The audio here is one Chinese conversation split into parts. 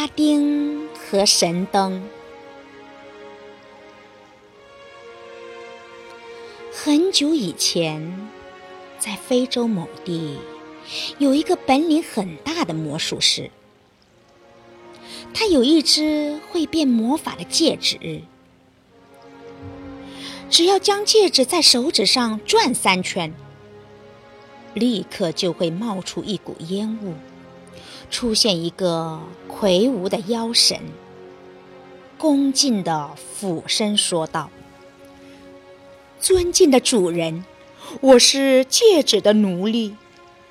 拉丁和神灯。很久以前，在非洲某地，有一个本领很大的魔术师。他有一只会变魔法的戒指，只要将戒指在手指上转三圈，立刻就会冒出一股烟雾。出现一个魁梧的妖神，恭敬的俯身说道：“尊敬的主人，我是戒指的奴隶，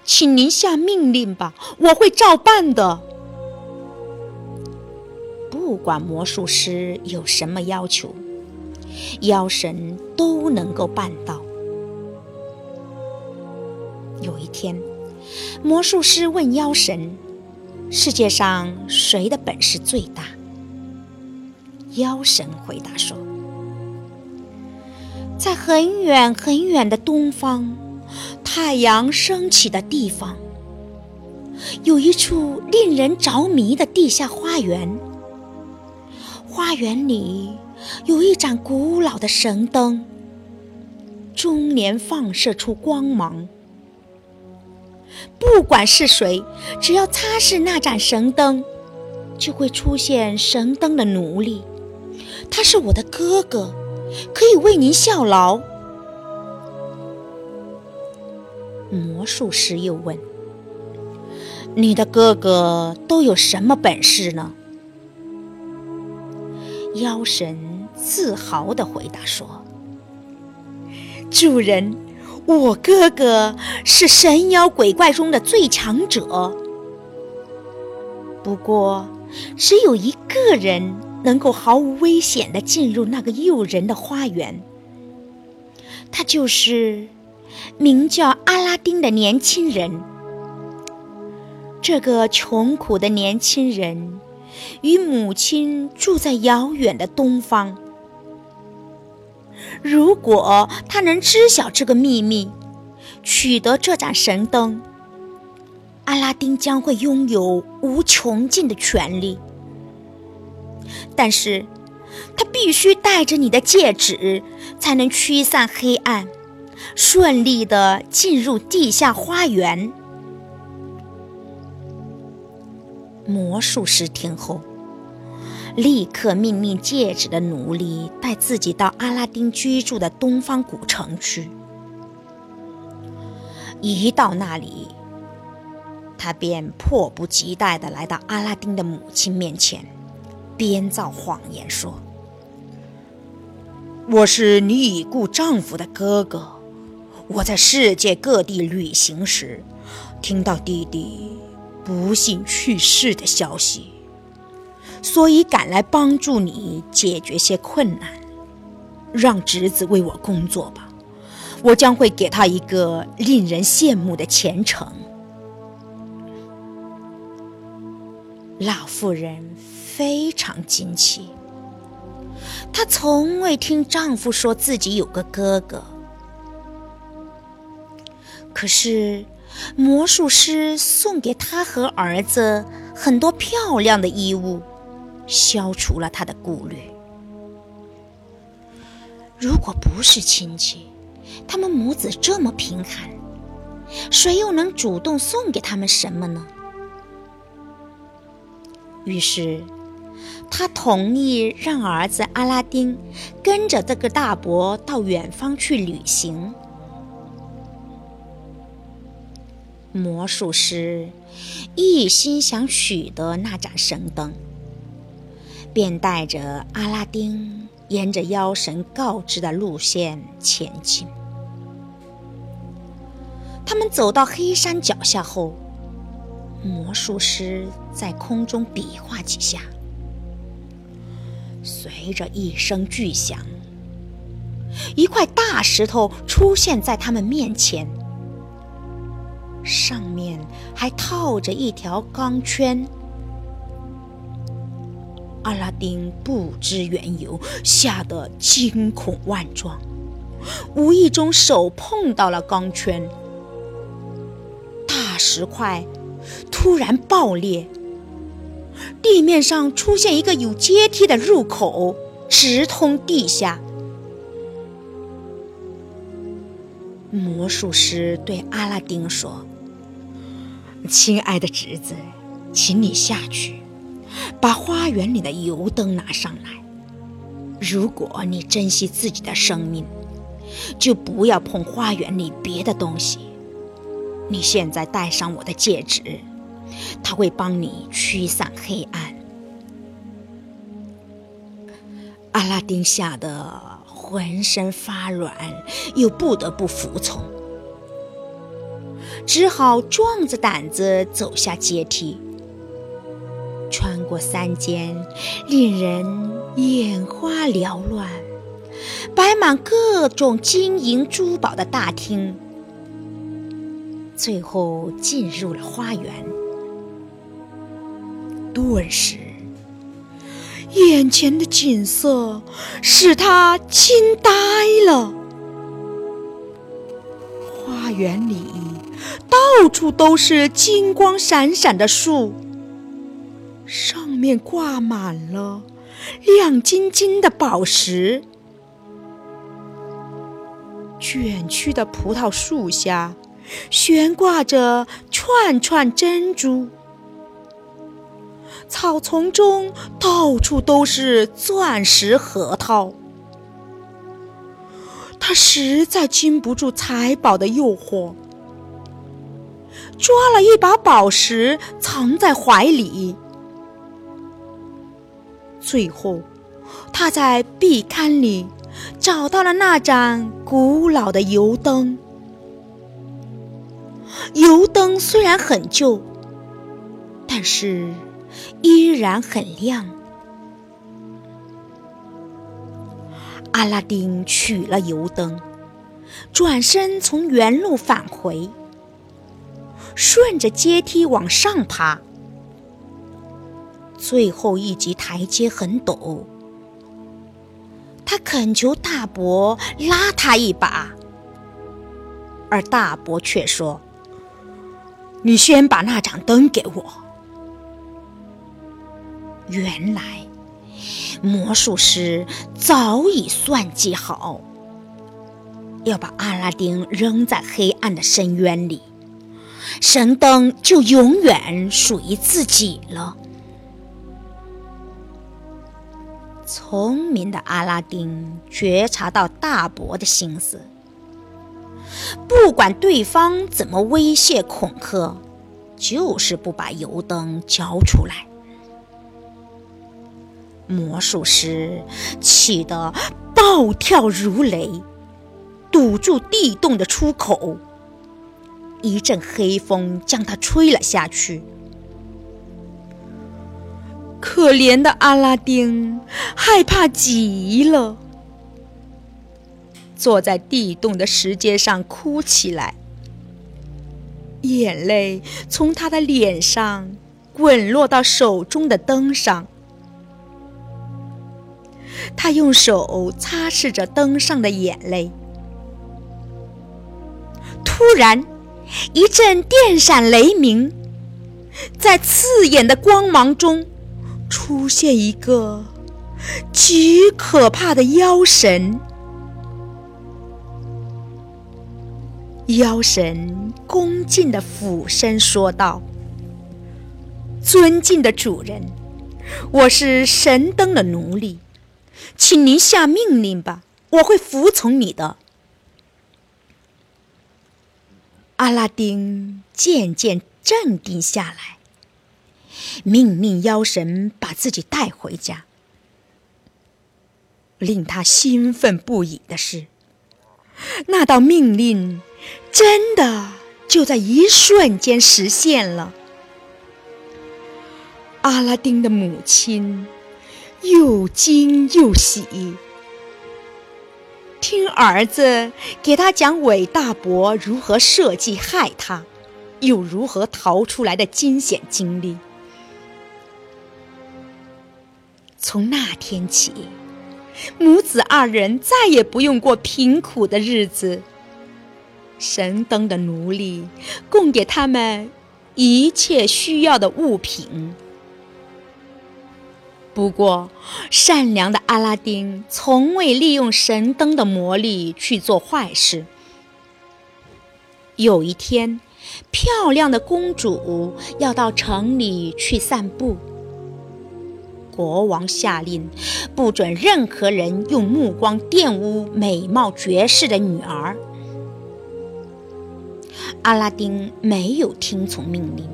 请您下命令吧，我会照办的。不管魔术师有什么要求，妖神都能够办到。”有一天，魔术师问妖神。世界上谁的本事最大？妖神回答说：“在很远很远的东方，太阳升起的地方，有一处令人着迷的地下花园。花园里有一盏古老的神灯，终年放射出光芒。”不管是谁，只要擦拭那盏神灯，就会出现神灯的奴隶。他是我的哥哥，可以为您效劳。魔术师又问：“你的哥哥都有什么本事呢？”妖神自豪地回答说：“主人。”我哥哥是神妖鬼怪中的最强者，不过只有一个人能够毫无危险地进入那个诱人的花园。他就是名叫阿拉丁的年轻人。这个穷苦的年轻人与母亲住在遥远的东方。如果他能知晓这个秘密，取得这盏神灯，阿拉丁将会拥有无穷尽的权利。但是，他必须带着你的戒指，才能驱散黑暗，顺利的进入地下花园。魔术师听后。立刻命令戒指的奴隶带自己到阿拉丁居住的东方古城去。一到那里，他便迫不及待地来到阿拉丁的母亲面前，编造谎言说：“我是你已故丈夫的哥哥，我在世界各地旅行时，听到弟弟不幸去世的消息。”所以赶来帮助你解决些困难，让侄子为我工作吧，我将会给他一个令人羡慕的前程。老妇人非常惊奇，她从未听丈夫说自己有个哥哥，可是魔术师送给她和儿子很多漂亮的衣物。消除了他的顾虑。如果不是亲戚，他们母子这么贫寒，谁又能主动送给他们什么呢？于是，他同意让儿子阿拉丁跟着这个大伯到远方去旅行。魔术师一心想取得那盏神灯。便带着阿拉丁沿着妖神告知的路线前进。他们走到黑山脚下后，魔术师在空中比划几下，随着一声巨响，一块大石头出现在他们面前，上面还套着一条钢圈。阿拉丁不知缘由，吓得惊恐万状，无意中手碰到了钢圈，大石块突然爆裂，地面上出现一个有阶梯的入口，直通地下。魔术师对阿拉丁说：“亲爱的侄子，请你下去，把花园里的油灯拿上来。如果你珍惜自己的生命，就不要碰花园里别的东西。你现在戴上我的戒指，它会帮你驱散黑暗。”阿拉丁吓得。浑身发软，又不得不服从，只好壮着胆子走下阶梯，穿过三间令人眼花缭乱、摆满各种金银珠宝的大厅，最后进入了花园。顿时。眼前的景色使他惊呆了。花园里到处都是金光闪闪的树，上面挂满了亮晶晶的宝石。卷曲的葡萄树下悬挂着串串珍珠。草丛中到处都是钻石核桃，他实在经不住财宝的诱惑，抓了一把宝石藏在怀里。最后，他在壁龛里找到了那盏古老的油灯。油灯虽然很旧，但是。依然很亮。阿拉丁取了油灯，转身从原路返回，顺着阶梯往上爬。最后一级台阶很陡，他恳求大伯拉他一把，而大伯却说：“你先把那盏灯给我。”原来，魔术师早已算计好，要把阿拉丁扔在黑暗的深渊里，神灯就永远属于自己了。聪明的阿拉丁觉察到大伯的心思，不管对方怎么威胁恐吓，就是不把油灯交出来。魔术师气得暴跳如雷，堵住地洞的出口。一阵黑风将他吹了下去。可怜的阿拉丁害怕极了，坐在地洞的石阶上哭起来，眼泪从他的脸上滚落到手中的灯上。他用手擦拭着灯上的眼泪。突然，一阵电闪雷鸣，在刺眼的光芒中，出现一个极可怕的妖神。妖神恭敬的俯身说道：“尊敬的主人，我是神灯的奴隶。”请您下命令吧，我会服从你的。阿拉丁渐渐镇定下来，命令妖神把自己带回家。令他兴奋不已的是，那道命令真的就在一瞬间实现了。阿拉丁的母亲。又惊又喜，听儿子给他讲韦大伯如何设计害他，又如何逃出来的惊险经历。从那天起，母子二人再也不用过贫苦的日子。神灯的奴隶供给他们一切需要的物品。不过，善良的阿拉丁从未利用神灯的魔力去做坏事。有一天，漂亮的公主要到城里去散步。国王下令，不准任何人用目光玷污美貌绝世的女儿。阿拉丁没有听从命令，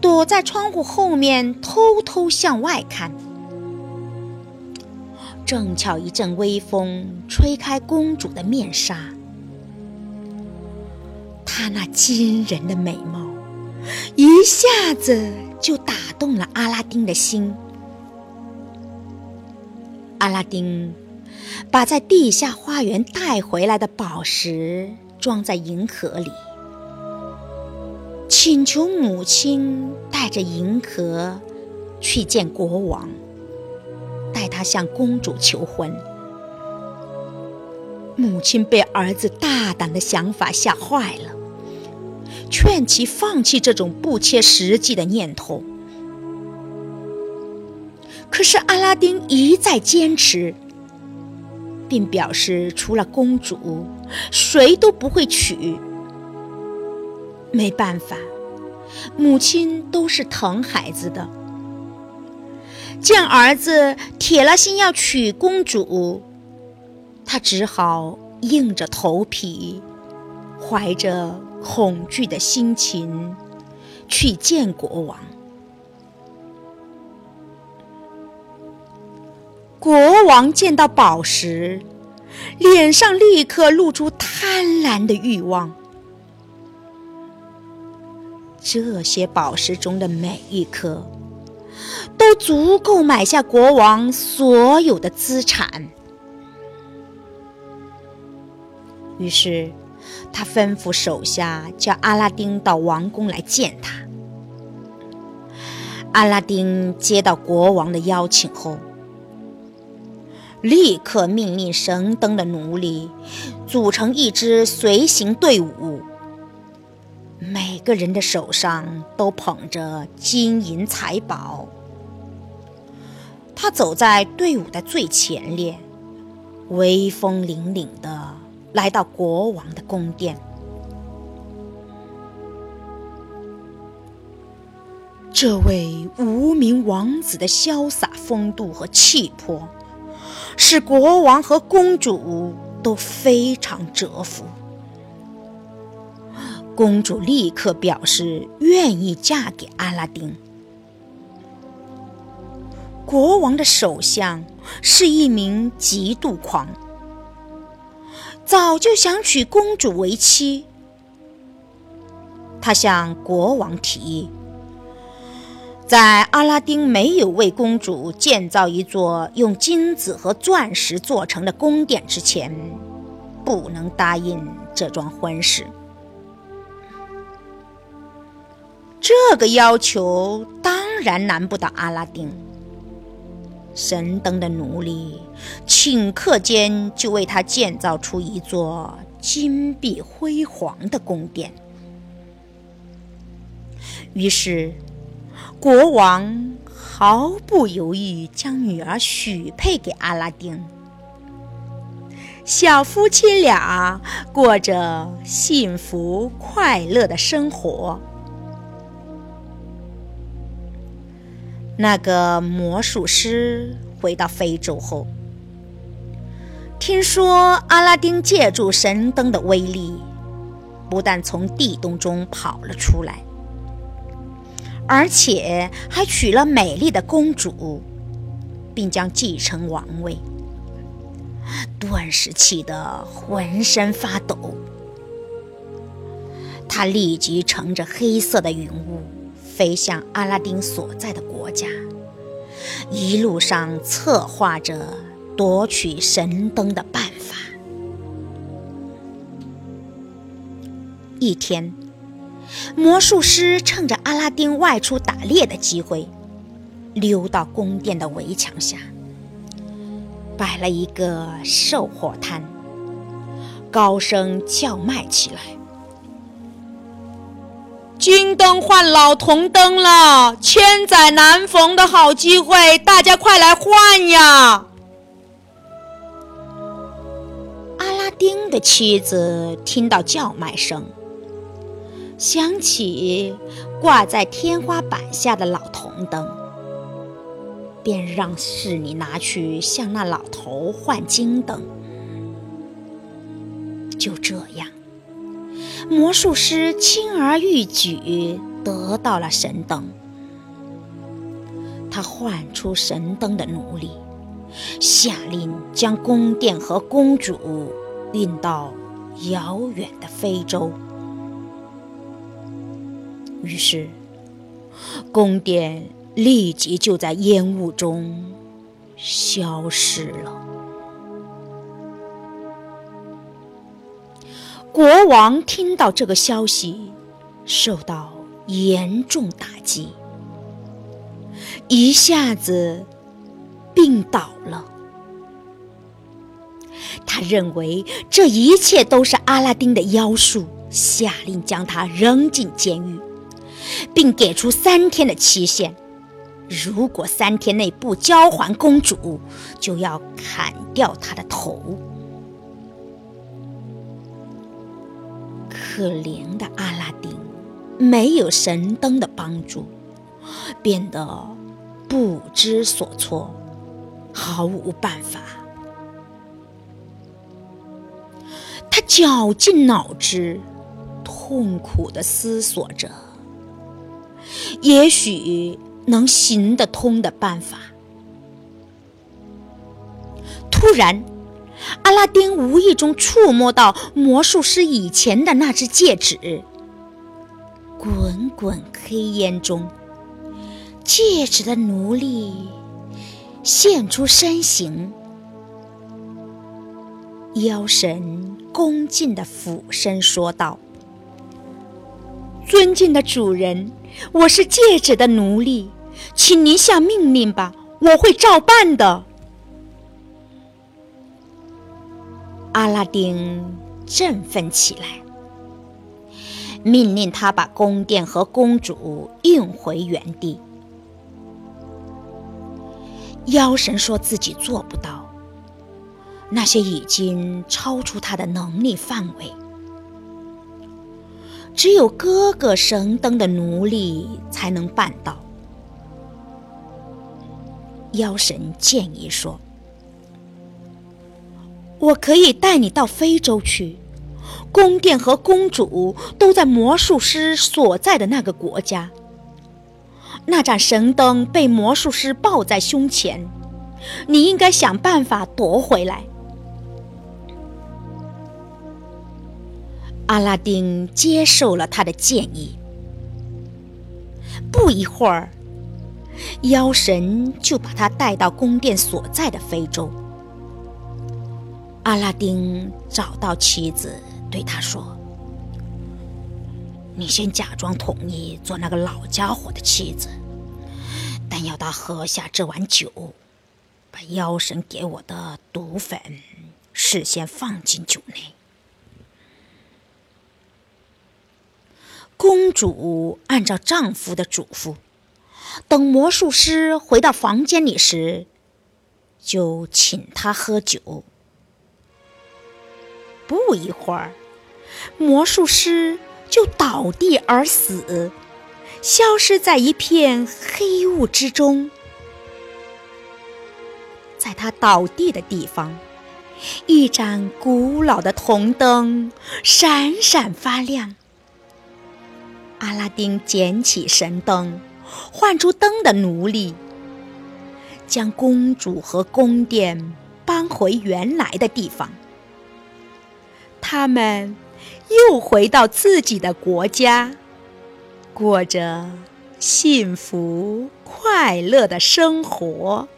躲在窗户后面偷偷向外看。正巧一阵微风吹开公主的面纱，她那惊人的美貌一下子就打动了阿拉丁的心。阿拉丁把在地下花园带回来的宝石装在银盒里，请求母亲带着银盒去见国王，带他向公主求婚。母亲被儿子大胆的想法吓坏了，劝其放弃这种不切实际的念头。可是阿拉丁一再坚持，并表示除了公主，谁都不会娶。没办法，母亲都是疼孩子的，见儿子铁了心要娶公主，他只好硬着头皮，怀着恐惧的心情去见国王。国王见到宝石，脸上立刻露出贪婪的欲望。这些宝石中的每一颗，都足够买下国王所有的资产。于是，他吩咐手下叫阿拉丁到王宫来见他。阿拉丁接到国王的邀请后。立刻命令神灯的奴隶组成一支随行队伍，每个人的手上都捧着金银财宝。他走在队伍的最前列，威风凛凛的来到国王的宫殿。这位无名王子的潇洒风度和气魄。使国王和公主都非常折服。公主立刻表示愿意嫁给阿拉丁。国王的首相是一名嫉妒狂，早就想娶公主为妻。他向国王提议。在阿拉丁没有为公主建造一座用金子和钻石做成的宫殿之前，不能答应这桩婚事。这个要求当然难不倒阿拉丁。神灯的奴隶顷刻间就为他建造出一座金碧辉煌的宫殿。于是。国王毫不犹豫将女儿许配给阿拉丁，小夫妻俩过着幸福快乐的生活。那个魔术师回到非洲后，听说阿拉丁借助神灯的威力，不但从地洞中跑了出来。而且还娶了美丽的公主，并将继承王位，顿时气得浑身发抖。他立即乘着黑色的云雾，飞向阿拉丁所在的国家，一路上策划着夺取神灯的办法。一天。魔术师趁着阿拉丁外出打猎的机会，溜到宫殿的围墙下，摆了一个售货摊，高声叫卖起来：“金灯换老铜灯了，千载难逢的好机会，大家快来换呀！阿拉丁的妻子听到叫卖声，想起挂在天花板下的老铜灯，便让侍女拿去向那老头换金灯。就这样。魔术师轻而易举得到了神灯，他唤出神灯的奴隶，下令将宫殿和公主运到遥远的非洲。于是，宫殿立即就在烟雾中消失了。国王听到这个消息，受到严重打击，一下子病倒了。他认为这一切都是阿拉丁的妖术，下令将他扔进监狱，并给出三天的期限：如果三天内不交还公主，就要砍掉他的头。可怜的阿拉丁，没有神灯的帮助，变得不知所措，毫无办法。他绞尽脑汁，痛苦的思索着，也许能行得通的办法。突然。阿拉丁无意中触摸到魔术师以前的那只戒指，滚滚黑烟中，戒指的奴隶现出身形。妖神恭敬的俯身说道：“尊敬的主人，我是戒指的奴隶，请您下命令吧，我会照办的。”阿拉丁振奋起来，命令他把宫殿和公主运回原地。妖神说自己做不到，那些已经超出他的能力范围，只有哥哥神灯的奴隶才能办到。妖神建议说。我可以带你到非洲去，宫殿和公主都在魔术师所在的那个国家。那盏神灯被魔术师抱在胸前，你应该想办法夺回来。阿拉丁接受了他的建议。不一会儿，妖神就把他带到宫殿所在的非洲。阿拉丁找到妻子，对他说：“你先假装同意做那个老家伙的妻子，但要他喝下这碗酒，把妖神给我的毒粉事先放进酒内。”公主按照丈夫的嘱咐，等魔术师回到房间里时，就请他喝酒。不一会儿，魔术师就倒地而死，消失在一片黑雾之中。在他倒地的地方，一盏古老的铜灯闪闪发亮。阿拉丁捡起神灯，唤出灯的奴隶，将公主和宫殿搬回原来的地方。他们又回到自己的国家，过着幸福快乐的生活。